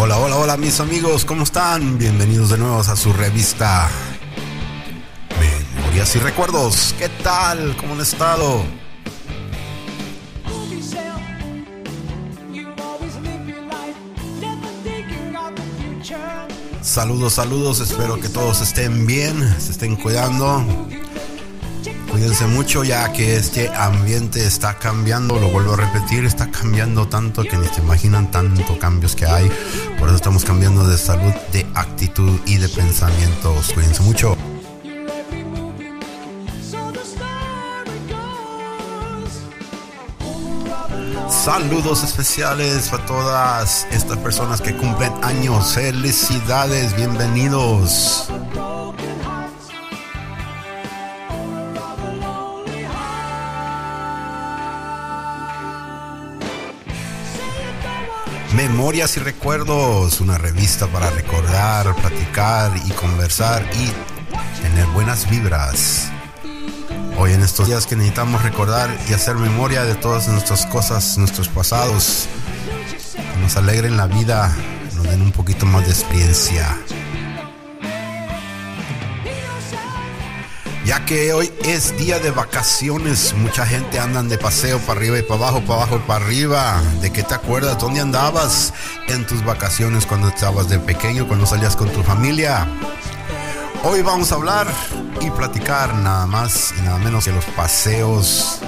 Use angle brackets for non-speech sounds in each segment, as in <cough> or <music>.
Hola, hola, hola mis amigos, ¿cómo están? Bienvenidos de nuevo a su revista Memorias y Recuerdos. ¿Qué tal? ¿Cómo han estado? Saludos, saludos, espero que todos estén bien, se estén cuidando. Cuídense mucho ya que este ambiente está cambiando, lo vuelvo a repetir, está cambiando tanto que ni se imaginan tanto cambios que hay. Por eso estamos cambiando de salud, de actitud y de pensamientos. Cuídense mucho. Saludos especiales a todas estas personas que cumplen años. Felicidades, bienvenidos. Memorias y Recuerdos, una revista para recordar, platicar y conversar y tener buenas vibras. Hoy en estos días que necesitamos recordar y hacer memoria de todas nuestras cosas, nuestros pasados, que nos alegren la vida, nos den un poquito más de experiencia. Ya que hoy es día de vacaciones, mucha gente andan de paseo para arriba y para abajo, para abajo, para arriba. ¿De qué te acuerdas? ¿Dónde andabas en tus vacaciones cuando estabas de pequeño, cuando salías con tu familia? Hoy vamos a hablar y platicar nada más y nada menos que los paseos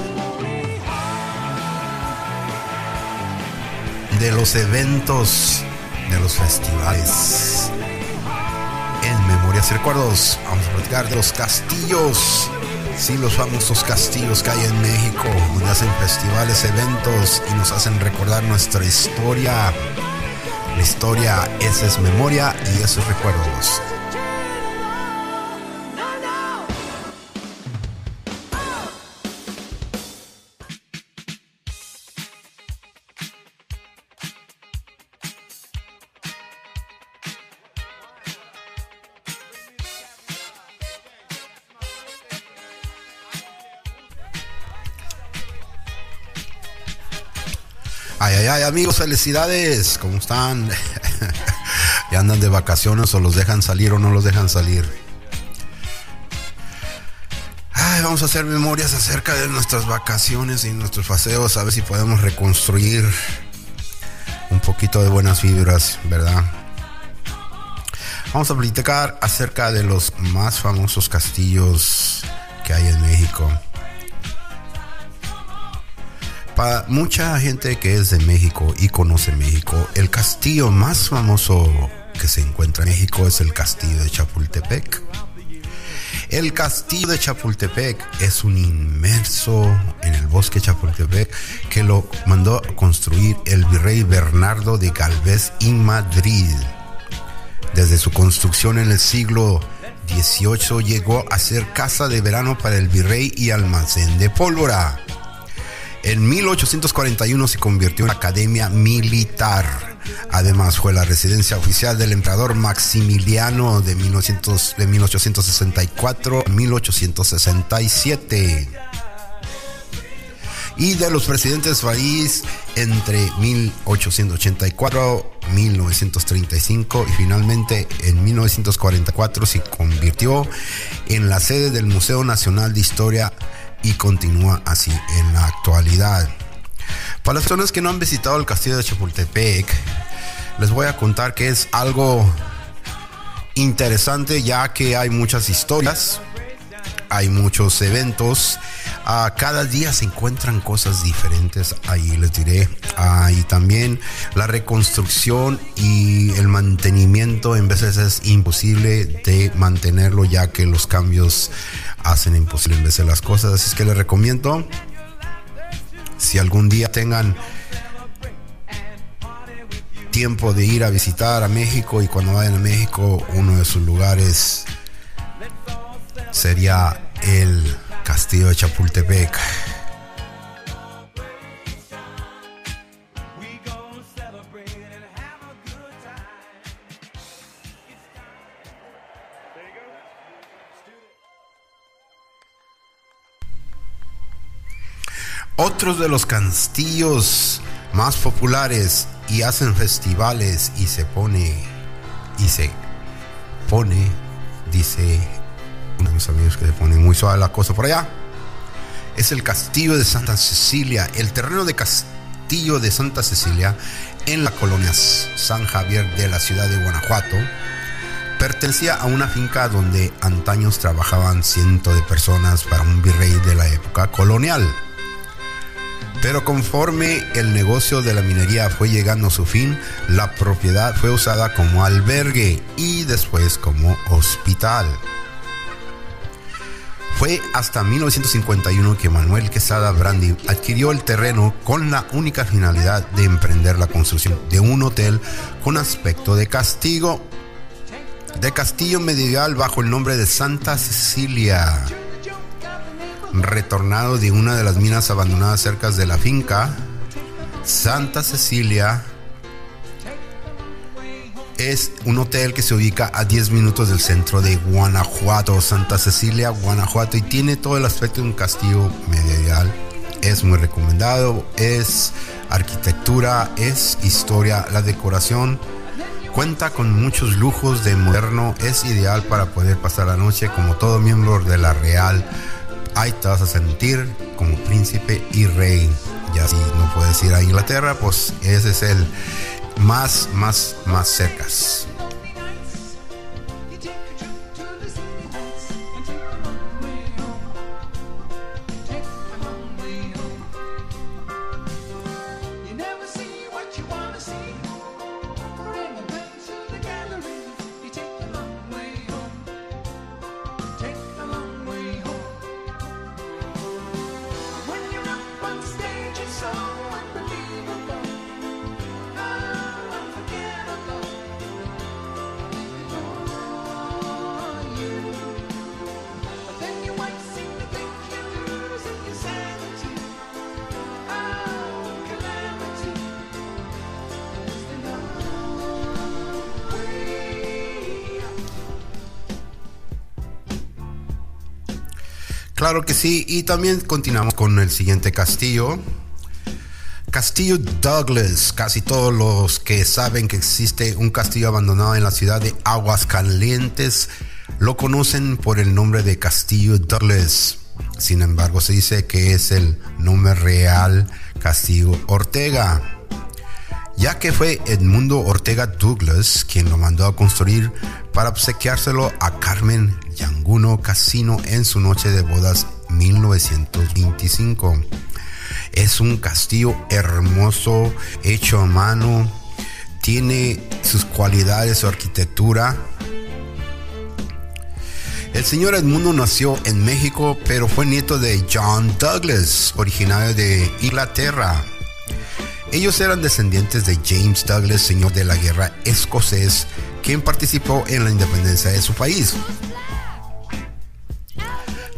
de los eventos, de los festivales Memorias y Recuerdos. Vamos a platicar de los castillos. Sí, los famosos castillos que hay en México, donde hacen festivales, eventos y nos hacen recordar nuestra historia. La historia, esa es memoria y esos recuerdos. Amigos, felicidades. ¿Cómo están? <laughs> ¿Ya andan de vacaciones o los dejan salir o no los dejan salir? Ay, vamos a hacer memorias acerca de nuestras vacaciones y nuestros paseos, a ver si podemos reconstruir un poquito de buenas vibras, ¿verdad? Vamos a platicar acerca de los más famosos castillos que hay en México. Para mucha gente que es de México y conoce México, el castillo más famoso que se encuentra en México es el castillo de Chapultepec. El castillo de Chapultepec es un inmerso en el bosque Chapultepec que lo mandó a construir el virrey Bernardo de Galvez y Madrid. Desde su construcción en el siglo XVIII llegó a ser casa de verano para el virrey y almacén de pólvora. En 1841 se convirtió en academia militar. Además fue la residencia oficial del emperador Maximiliano de, 1900, de 1864 a 1867 y de los presidentes país entre 1884 1935 y finalmente en 1944 se convirtió en la sede del Museo Nacional de Historia y continúa así en la actualidad. Para las personas que no han visitado el castillo de Chapultepec, les voy a contar que es algo interesante ya que hay muchas historias, hay muchos eventos, uh, cada día se encuentran cosas diferentes, ahí les diré, uh, y también la reconstrucción y el mantenimiento en veces es imposible de mantenerlo ya que los cambios hacen imposible en vez de las cosas. Así es que les recomiendo, si algún día tengan tiempo de ir a visitar a México y cuando vayan a México, uno de sus lugares sería el Castillo de Chapultepec. Otros de los castillos más populares y hacen festivales y se pone y se pone, dice uno de mis amigos que se pone muy suave la cosa por allá. Es el castillo de Santa Cecilia, el terreno de castillo de Santa Cecilia en la colonia San Javier de la ciudad de Guanajuato. Pertenecía a una finca donde antaños trabajaban cientos de personas para un virrey de la época colonial. Pero conforme el negocio de la minería fue llegando a su fin, la propiedad fue usada como albergue y después como hospital. Fue hasta 1951 que Manuel Quesada Brandi adquirió el terreno con la única finalidad de emprender la construcción de un hotel con aspecto de castigo, de castillo medieval bajo el nombre de Santa Cecilia retornado de una de las minas abandonadas cerca de la finca, Santa Cecilia es un hotel que se ubica a 10 minutos del centro de Guanajuato, Santa Cecilia, Guanajuato, y tiene todo el aspecto de un castillo medieval. Es muy recomendado, es arquitectura, es historia, la decoración cuenta con muchos lujos de moderno, es ideal para poder pasar la noche como todo miembro de la Real ahí te vas a sentir como príncipe y rey. Ya si no puedes ir a Inglaterra, pues ese es el más, más, más cercas. Claro que sí, y también continuamos con el siguiente castillo. Castillo Douglas. Casi todos los que saben que existe un castillo abandonado en la ciudad de Aguascalientes lo conocen por el nombre de Castillo Douglas. Sin embargo, se dice que es el nombre real Castillo Ortega ya que fue Edmundo Ortega Douglas quien lo mandó a construir para obsequiárselo a Carmen Yanguno Casino en su noche de bodas 1925. Es un castillo hermoso, hecho a mano, tiene sus cualidades, su arquitectura. El señor Edmundo nació en México, pero fue nieto de John Douglas, originario de Inglaterra. Ellos eran descendientes de James Douglas, señor de la guerra escocés, quien participó en la independencia de su país.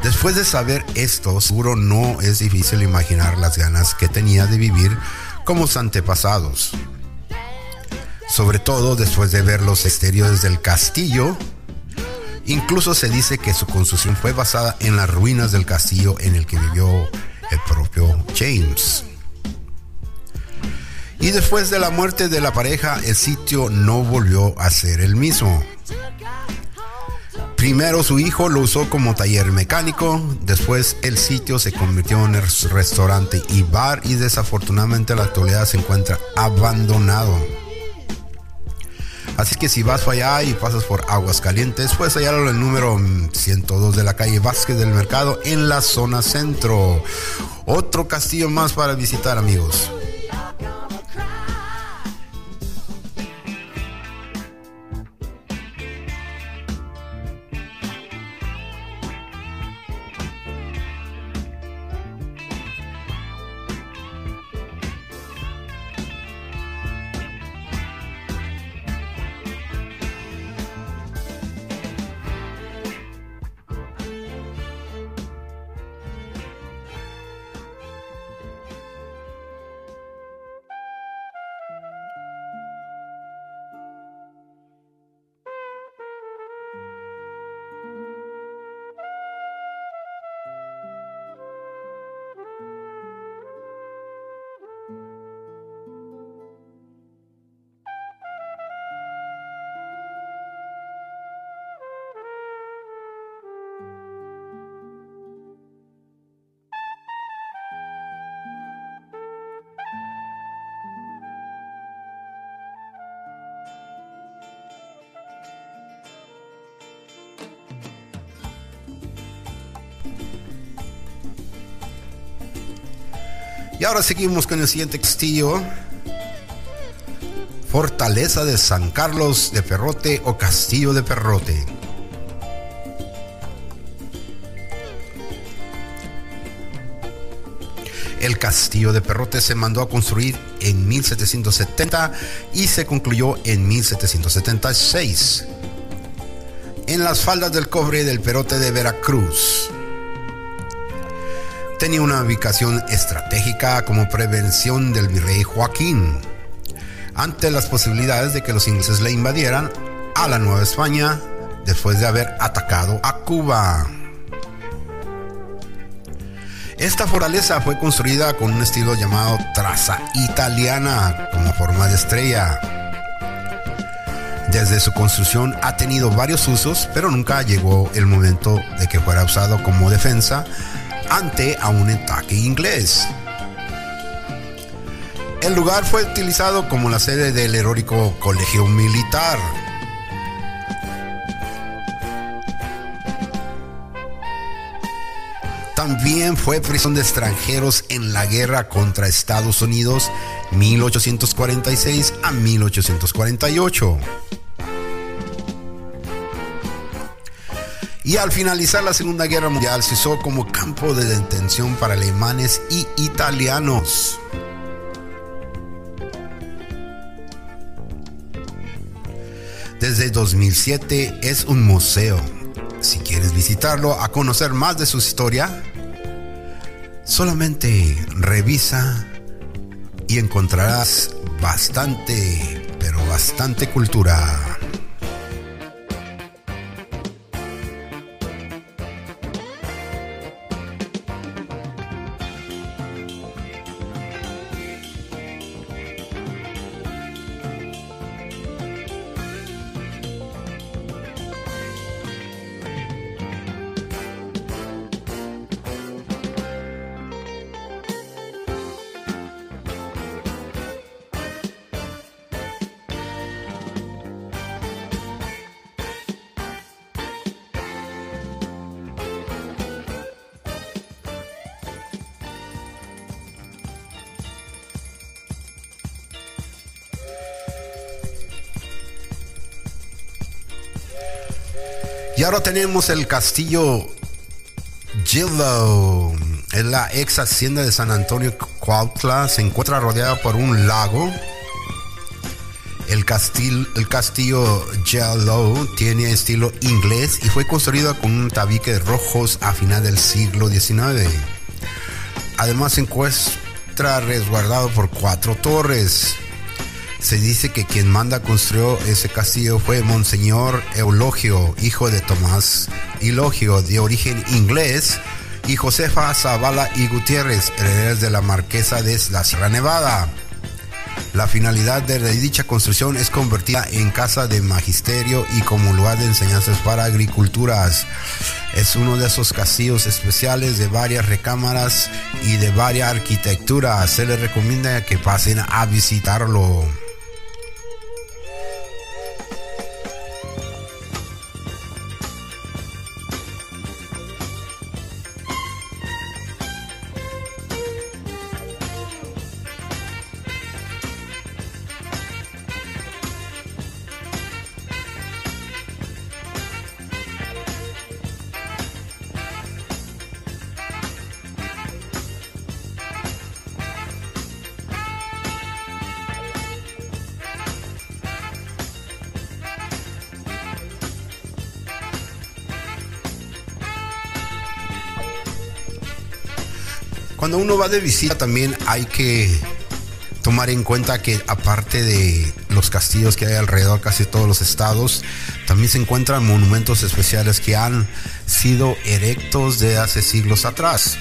Después de saber esto, seguro no es difícil imaginar las ganas que tenía de vivir como sus antepasados. Sobre todo después de ver los exteriores del castillo, incluso se dice que su construcción fue basada en las ruinas del castillo en el que vivió el propio James. Y después de la muerte de la pareja, el sitio no volvió a ser el mismo. Primero su hijo lo usó como taller mecánico, después el sitio se convirtió en restaurante y bar y desafortunadamente la actualidad se encuentra abandonado. Así que si vas para allá y pasas por Aguas Calientes, puedes hallarlo en el número 102 de la calle Vázquez del Mercado en la zona centro. Otro castillo más para visitar amigos. Y ahora seguimos con el siguiente castillo. Fortaleza de San Carlos de Perrote o Castillo de Perrote. El castillo de Perrote se mandó a construir en 1770 y se concluyó en 1776 en las faldas del cobre del Perote de Veracruz. Tenía una ubicación estratégica como prevención del virrey Joaquín ante las posibilidades de que los ingleses le invadieran a la Nueva España después de haber atacado a Cuba. Esta fortaleza fue construida con un estilo llamado traza italiana como forma de estrella. Desde su construcción ha tenido varios usos, pero nunca llegó el momento de que fuera usado como defensa ante a un ataque inglés. El lugar fue utilizado como la sede del heroico colegio militar. También fue prisión de extranjeros en la guerra contra Estados Unidos 1846 a 1848. Y al finalizar la Segunda Guerra Mundial se usó como campo de detención para alemanes y italianos. Desde 2007 es un museo. Si quieres visitarlo a conocer más de su historia, solamente revisa y encontrarás bastante, pero bastante cultura. Y ahora tenemos el castillo Gildo. Es la ex hacienda de San Antonio Cuautla. Se encuentra rodeada por un lago. El castillo, el castillo tiene estilo inglés y fue construido con un tabique de rojos a final del siglo XIX. Además se encuentra resguardado por cuatro torres. Se dice que quien manda construyó ese castillo fue Monseñor Eulogio, hijo de Tomás Eulogio, de origen inglés, y Josefa Zavala y Gutiérrez, herederos de la marquesa de la Sierra Nevada. La finalidad de dicha construcción es convertida en casa de magisterio y como lugar de enseñanzas para agriculturas. Es uno de esos castillos especiales de varias recámaras y de varias arquitecturas. Se les recomienda que pasen a visitarlo. Cuando uno va de visita también hay que tomar en cuenta que aparte de los castillos que hay alrededor casi todos los estados, también se encuentran monumentos especiales que han sido erectos de hace siglos atrás.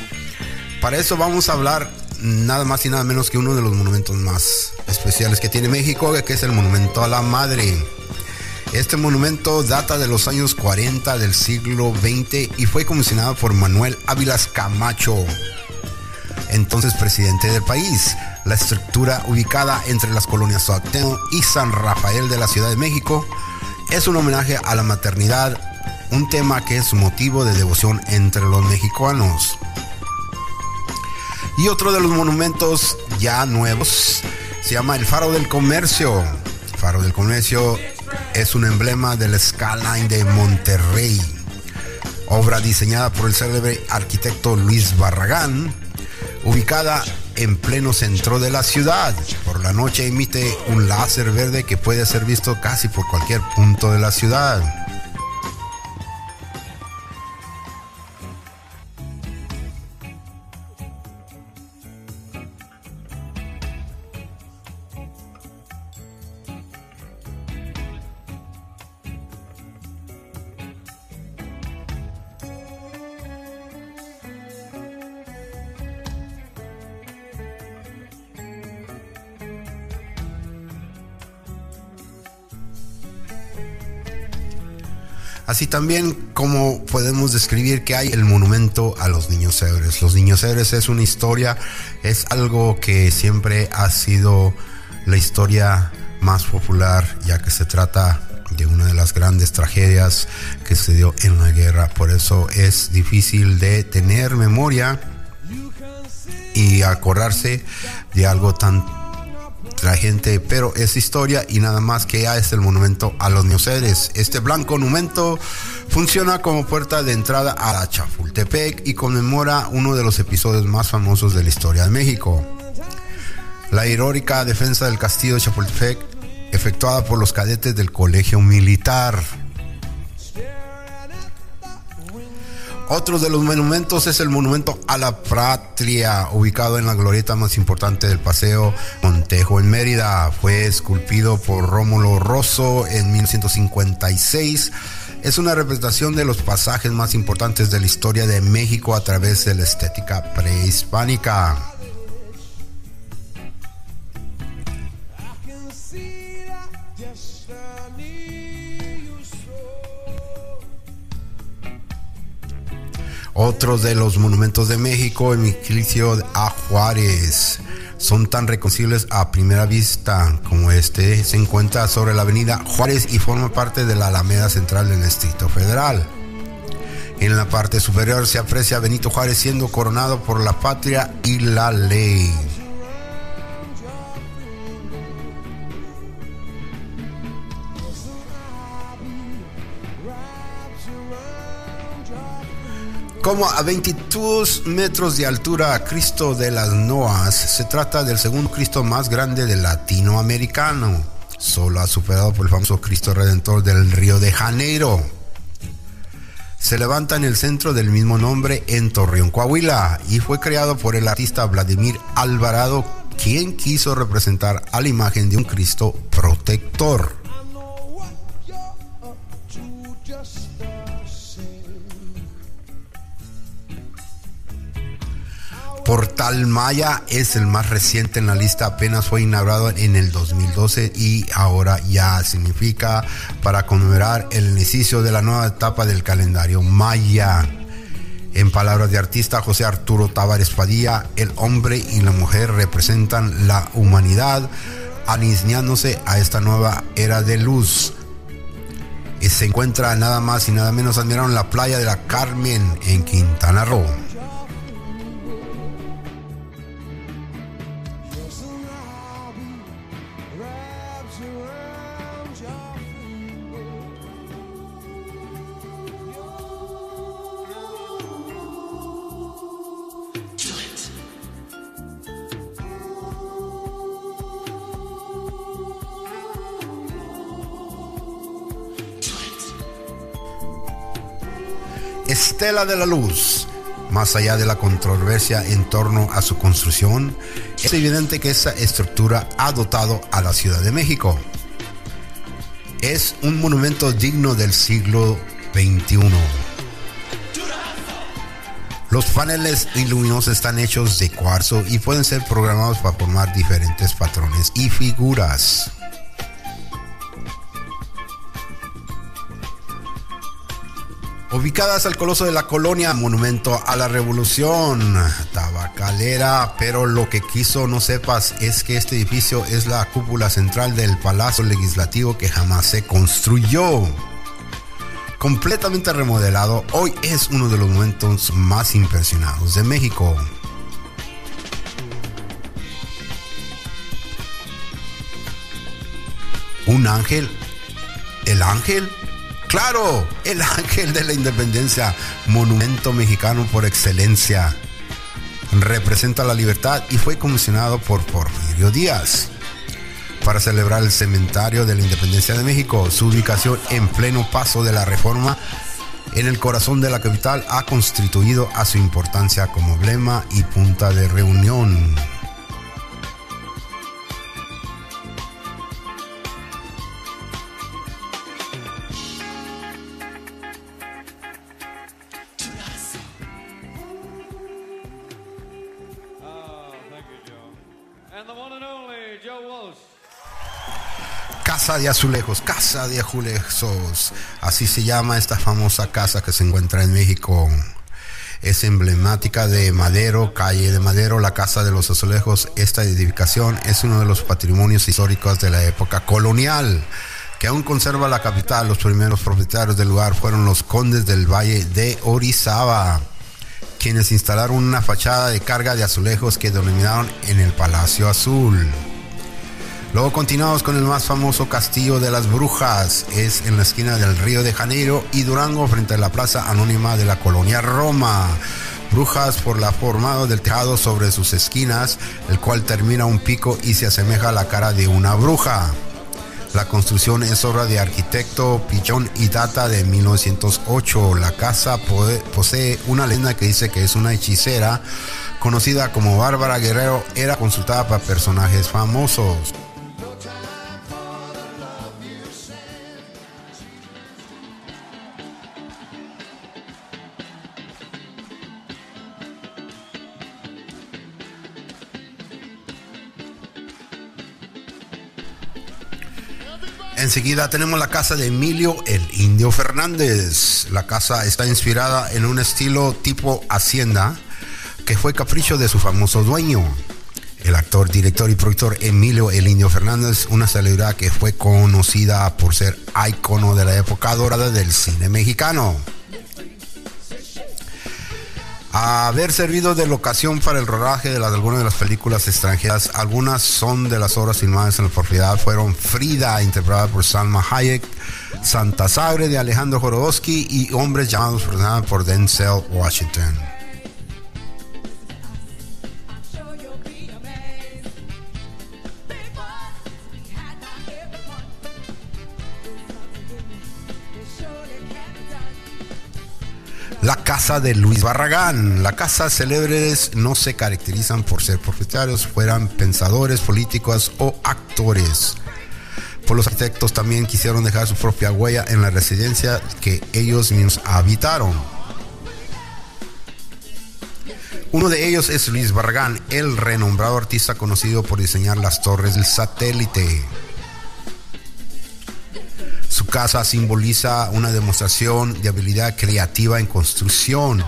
Para eso vamos a hablar nada más y nada menos que uno de los monumentos más especiales que tiene México, que es el monumento a la madre. Este monumento data de los años 40 del siglo XX y fue comisionado por Manuel Ávilas Camacho entonces presidente del país. La estructura ubicada entre las colonias Soateno y San Rafael de la Ciudad de México es un homenaje a la maternidad, un tema que es motivo de devoción entre los mexicanos. Y otro de los monumentos ya nuevos se llama el Faro del Comercio. Faro del Comercio es un emblema del skyline de Monterrey. Obra diseñada por el célebre arquitecto Luis Barragán, ubicada en pleno centro de la ciudad. Por la noche emite un láser verde que puede ser visto casi por cualquier punto de la ciudad. Así también como podemos describir que hay el monumento a los niños héroes. Los niños héroes es una historia, es algo que siempre ha sido la historia más popular, ya que se trata de una de las grandes tragedias que se dio en la guerra. Por eso es difícil de tener memoria y acordarse de algo tan la gente, pero es historia y nada más que ya es el monumento a los neoceres. Este blanco monumento funciona como puerta de entrada a Chapultepec y conmemora uno de los episodios más famosos de la historia de México. La heroica defensa del castillo de Chapultepec, efectuada por los cadetes del Colegio Militar. Otro de los monumentos es el monumento a la patria, ubicado en la glorieta más importante del paseo Montejo en Mérida. Fue esculpido por Rómulo Rosso en 1956. Es una representación de los pasajes más importantes de la historia de México a través de la estética prehispánica. Otros de los monumentos de México, el miclicio a Juárez, son tan reconocibles a primera vista como este. Se encuentra sobre la avenida Juárez y forma parte de la Alameda Central del Distrito Federal. En la parte superior se aprecia a Benito Juárez siendo coronado por la patria y la ley. Como a 22 metros de altura, Cristo de las Noas se trata del segundo Cristo más grande del latinoamericano. Solo ha superado por el famoso Cristo Redentor del Río de Janeiro. Se levanta en el centro del mismo nombre en Torreón, Coahuila, y fue creado por el artista Vladimir Alvarado, quien quiso representar a la imagen de un Cristo protector. Portal Maya es el más reciente en la lista, apenas fue inaugurado en el 2012 y ahora ya significa para conmemorar el inicio de la nueva etapa del calendario Maya. En palabras de artista José Arturo Tavares Padilla, el hombre y la mujer representan la humanidad, alineándose a esta nueva era de luz. Y se encuentra nada más y nada menos admiraron la playa de la Carmen en Quintana Roo. Estela de la Luz. Más allá de la controversia en torno a su construcción, es evidente que esa estructura ha dotado a la Ciudad de México. Es un monumento digno del siglo XXI. Los paneles luminosos están hechos de cuarzo y pueden ser programados para formar diferentes patrones y figuras. ubicadas al Coloso de la Colonia, Monumento a la Revolución, Tabacalera, pero lo que quiso no sepas es que este edificio es la cúpula central del Palacio Legislativo que jamás se construyó. Completamente remodelado, hoy es uno de los momentos más impresionados de México. Un ángel, el ángel Claro, el ángel de la independencia, monumento mexicano por excelencia. Representa la libertad y fue comisionado por Porfirio Díaz para celebrar el Cementerio de la Independencia de México. Su ubicación en pleno paso de la reforma en el corazón de la capital ha constituido a su importancia como emblema y punta de reunión. Casa de Azulejos, Casa de Azulejos, así se llama esta famosa casa que se encuentra en México. Es emblemática de Madero, calle de Madero, la Casa de los Azulejos. Esta edificación es uno de los patrimonios históricos de la época colonial que aún conserva la capital. Los primeros propietarios del lugar fueron los condes del Valle de Orizaba, quienes instalaron una fachada de carga de azulejos que denominaron en el Palacio Azul. Luego continuamos con el más famoso Castillo de las Brujas. Es en la esquina del Río de Janeiro y Durango frente a la Plaza Anónima de la Colonia Roma. Brujas por la formado del tejado sobre sus esquinas, el cual termina un pico y se asemeja a la cara de una bruja. La construcción es obra de arquitecto Pichón y data de 1908. La casa posee una leyenda que dice que es una hechicera conocida como Bárbara Guerrero. Era consultada para personajes famosos. Enseguida tenemos la casa de Emilio el Indio Fernández. La casa está inspirada en un estilo tipo hacienda que fue capricho de su famoso dueño. El actor, director y productor Emilio el Indio Fernández, una celebridad que fue conocida por ser ícono de la época dorada del cine mexicano haber servido de locación para el rodaje de, algunas de las películas extranjeras. Algunas son de las obras filmadas en la propiedad. Fueron Frida, interpretada por Salma Hayek, Santa Sabre de Alejandro Jorodowski y Hombres llamados por Denzel Washington. Casa de Luis Barragán. La casa célebres no se caracterizan por ser propietarios, fueran pensadores, políticos o actores. Los arquitectos también quisieron dejar su propia huella en la residencia que ellos mismos habitaron. Uno de ellos es Luis Barragán, el renombrado artista conocido por diseñar las torres del satélite. Su casa simboliza una demostración de habilidad creativa en construcción.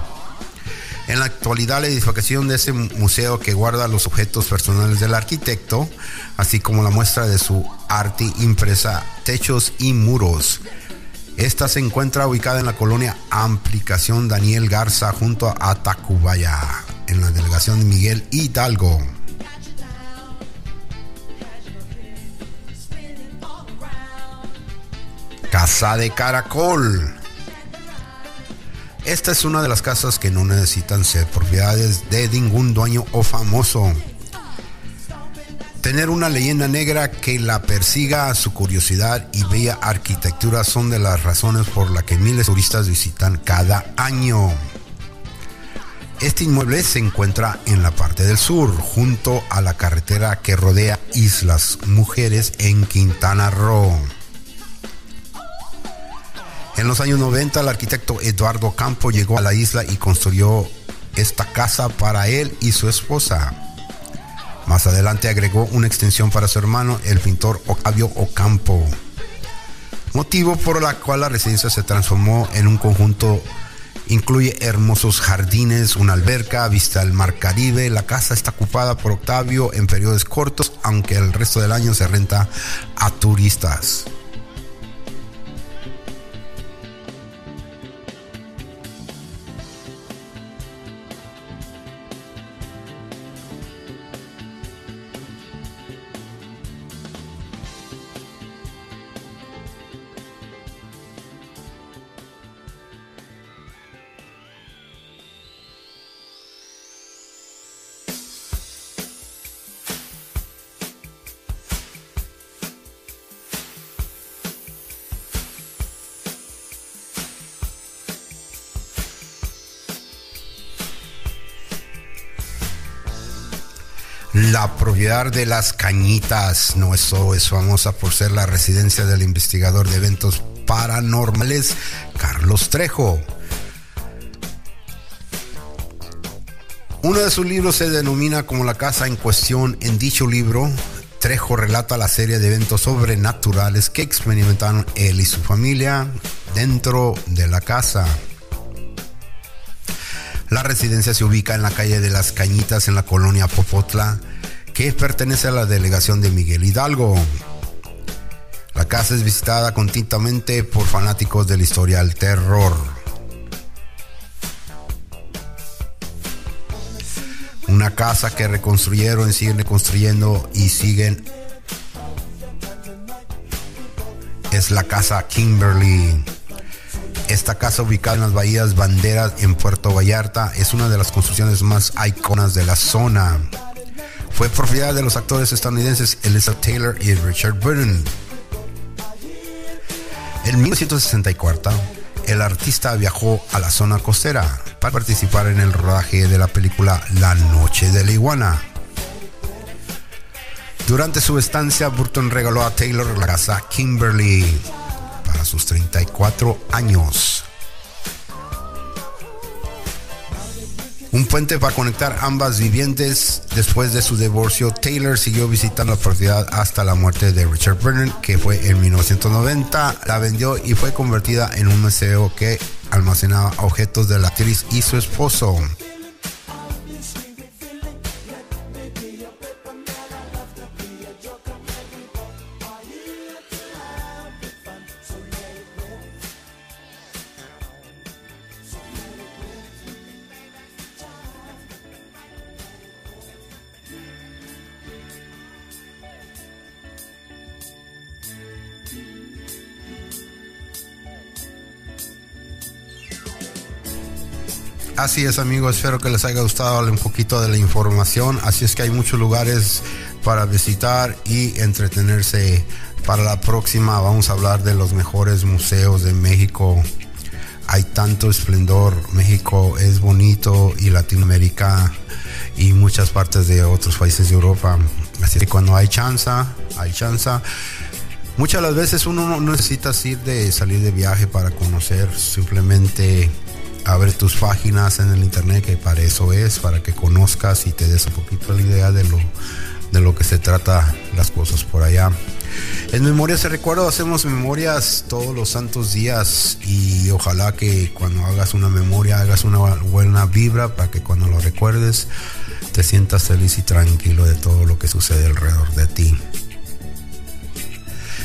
En la actualidad, la edificación de ese museo que guarda los objetos personales del arquitecto, así como la muestra de su arte impresa, techos y muros. Esta se encuentra ubicada en la colonia Amplicación Daniel Garza junto a Tacubaya, en la delegación de Miguel Hidalgo. Casa de Caracol. Esta es una de las casas que no necesitan ser propiedades de ningún dueño o famoso. Tener una leyenda negra que la persiga a su curiosidad y bella arquitectura son de las razones por las que miles de turistas visitan cada año. Este inmueble se encuentra en la parte del sur, junto a la carretera que rodea Islas Mujeres en Quintana Roo. En los años 90 el arquitecto Eduardo Campo llegó a la isla y construyó esta casa para él y su esposa. Más adelante agregó una extensión para su hermano, el pintor Octavio Ocampo. Motivo por la cual la residencia se transformó en un conjunto Incluye hermosos jardines, una alberca, vista al mar Caribe. La casa está ocupada por Octavio en periodos cortos, aunque el resto del año se renta a turistas. La propiedad de las cañitas no es famosa por ser la residencia del investigador de eventos paranormales Carlos Trejo. Uno de sus libros se denomina como la casa en cuestión. En dicho libro, Trejo relata la serie de eventos sobrenaturales que experimentaron él y su familia dentro de la casa. La residencia se ubica en la calle de las Cañitas en la colonia Popotla, que pertenece a la delegación de Miguel Hidalgo. La casa es visitada continuamente por fanáticos de la historia del terror. Una casa que reconstruyeron, siguen reconstruyendo y siguen. Es la casa Kimberly. Esta casa ubicada en las bahías Banderas en Puerto Vallarta es una de las construcciones más iconas de la zona. Fue propiedad de los actores estadounidenses Elizabeth Taylor y Richard Burton. En 1964, el artista viajó a la zona costera para participar en el rodaje de la película La Noche de la Iguana. Durante su estancia, Burton regaló a Taylor la casa Kimberly a sus 34 años. Un puente para conectar ambas vivientes. Después de su divorcio, Taylor siguió visitando la propiedad hasta la muerte de Richard Brennan, que fue en 1990. La vendió y fue convertida en un museo que almacenaba objetos de la actriz y su esposo. Así es amigos, espero que les haya gustado un poquito de la información. Así es que hay muchos lugares para visitar y entretenerse. Para la próxima vamos a hablar de los mejores museos de México. Hay tanto esplendor, México es bonito y Latinoamérica y muchas partes de otros países de Europa. Así que cuando hay chance, hay chance. Muchas de las veces uno no necesita de salir de viaje para conocer, simplemente abre tus páginas en el internet, que para eso es, para que conozcas y te des un poquito la idea de lo, de lo que se trata las cosas por allá. En Memorias se recuerdo hacemos memorias todos los santos días y ojalá que cuando hagas una memoria hagas una buena vibra para que cuando lo recuerdes te sientas feliz y tranquilo de todo lo que sucede alrededor de ti.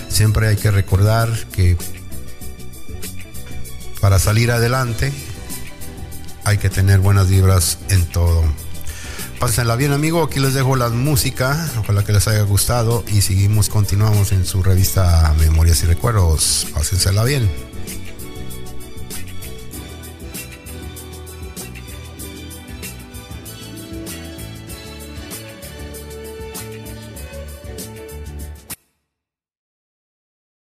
Siempre hay que recordar que para salir adelante hay que tener buenas vibras en todo. Pásenla bien, amigo. Aquí les dejo la música. Ojalá que les haya gustado. Y seguimos, continuamos en su revista Memorias y Recuerdos. Pásensela bien.